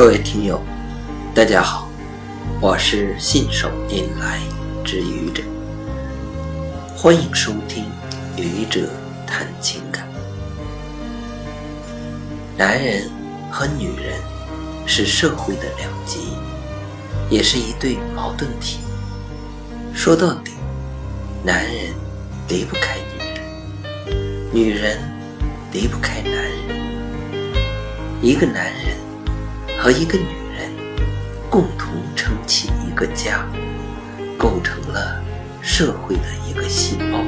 各位听友，大家好，我是信手拈来之愚者，欢迎收听《愚者谈情感》。男人和女人是社会的两极，也是一对矛盾体。说到底，男人离不开女人，女人离不开男人。一个男人。和一个女人共同撑起一个家，构成了社会的一个细胞。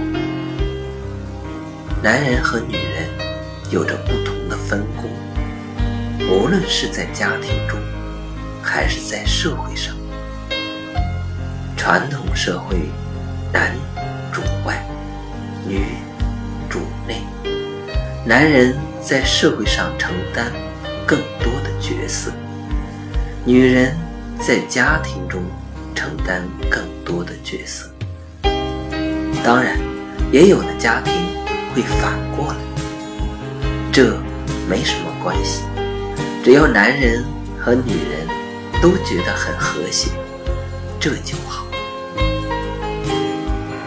男人和女人有着不同的分工，无论是在家庭中，还是在社会上。传统社会，男主外，女主内，男人在社会上承担更多的角色。女人在家庭中承担更多的角色，当然，也有的家庭会反过来，这没什么关系，只要男人和女人都觉得很和谐，这就好。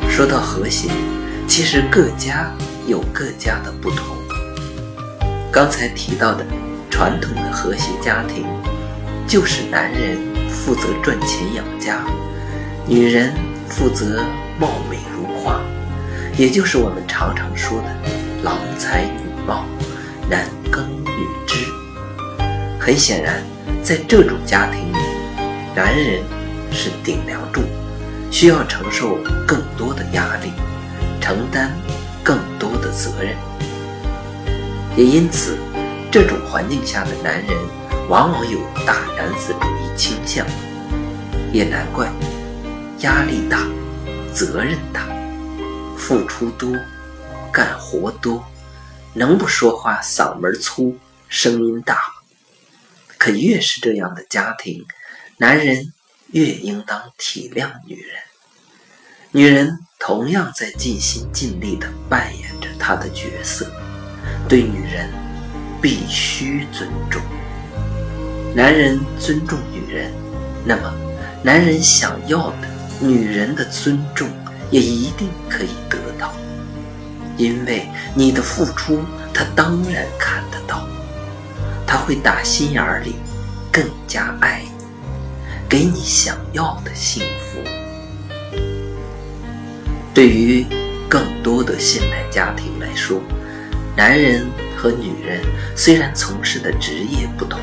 说到和谐，其实各家有各家的不同。刚才提到的传统的和谐家庭。就是男人负责赚钱养家，女人负责貌美如花，也就是我们常常说的“郎才女貌，男耕女织”。很显然，在这种家庭里，男人是顶梁柱，需要承受更多的压力，承担更多的责任。也因此，这种环境下的男人。往往有大男子主义倾向，也难怪，压力大，责任大，付出多，干活多，能不说话嗓门粗，声音大？可越是这样的家庭，男人越应当体谅女人，女人同样在尽心尽力地扮演着她的角色，对女人必须尊重。男人尊重女人，那么男人想要的女人的尊重也一定可以得到，因为你的付出，他当然看得到，他会打心眼里更加爱你，给你想要的幸福。对于更多的现代家庭来说，男人和女人虽然从事的职业不同。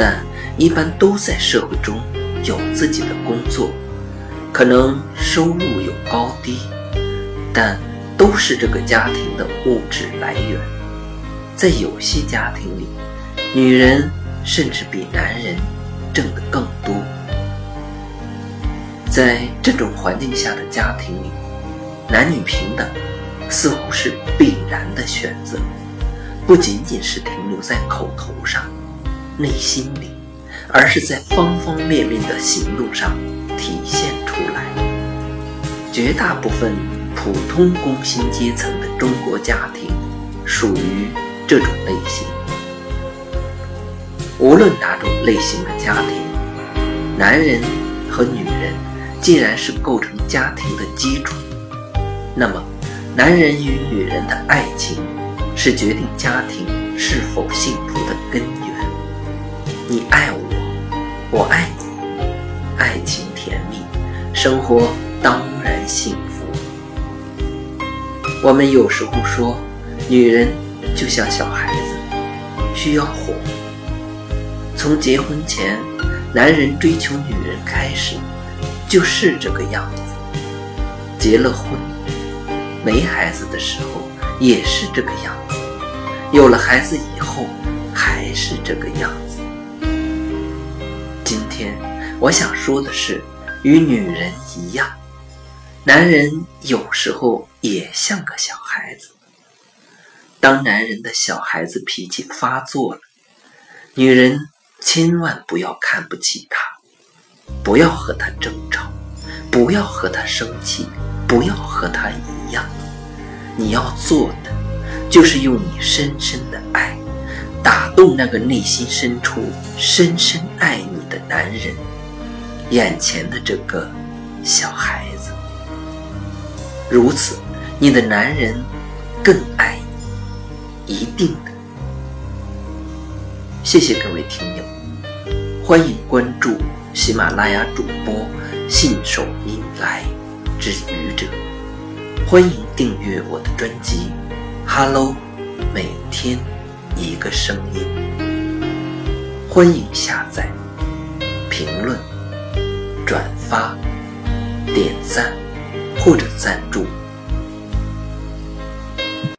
但一般都在社会中有自己的工作，可能收入有高低，但都是这个家庭的物质来源。在有些家庭里，女人甚至比男人挣得更多。在这种环境下的家庭里，男女平等似乎是必然的选择，不仅仅是停留在口头上。内心里，而是在方方面面的行动上体现出来。绝大部分普通工薪阶层的中国家庭属于这种类型。无论哪种类型的家庭，男人和女人既然是构成家庭的基础，那么男人与女人的爱情是决定家庭是否幸福的根源。你爱我，我爱你，爱情甜蜜，生活当然幸福。我们有时候说，女人就像小孩子，需要哄。从结婚前，男人追求女人开始，就是这个样子；结了婚，没孩子的时候也是这个样子；有了孩子以后，还是这个样子。天，我想说的是，与女人一样，男人有时候也像个小孩子。当男人的小孩子脾气发作了，女人千万不要看不起他，不要和他争吵，不要和他生气，不要和他一样。你要做的，就是用你深深的爱，打动那个内心深处深深爱你男人，眼前的这个小孩子。如此，你的男人更爱你，一定的。谢谢各位听友，欢迎关注喜马拉雅主播信手拈来之愚者，欢迎订阅我的专辑《Hello》，每天一个声音，欢迎下载、评论、转发、点赞或者赞助。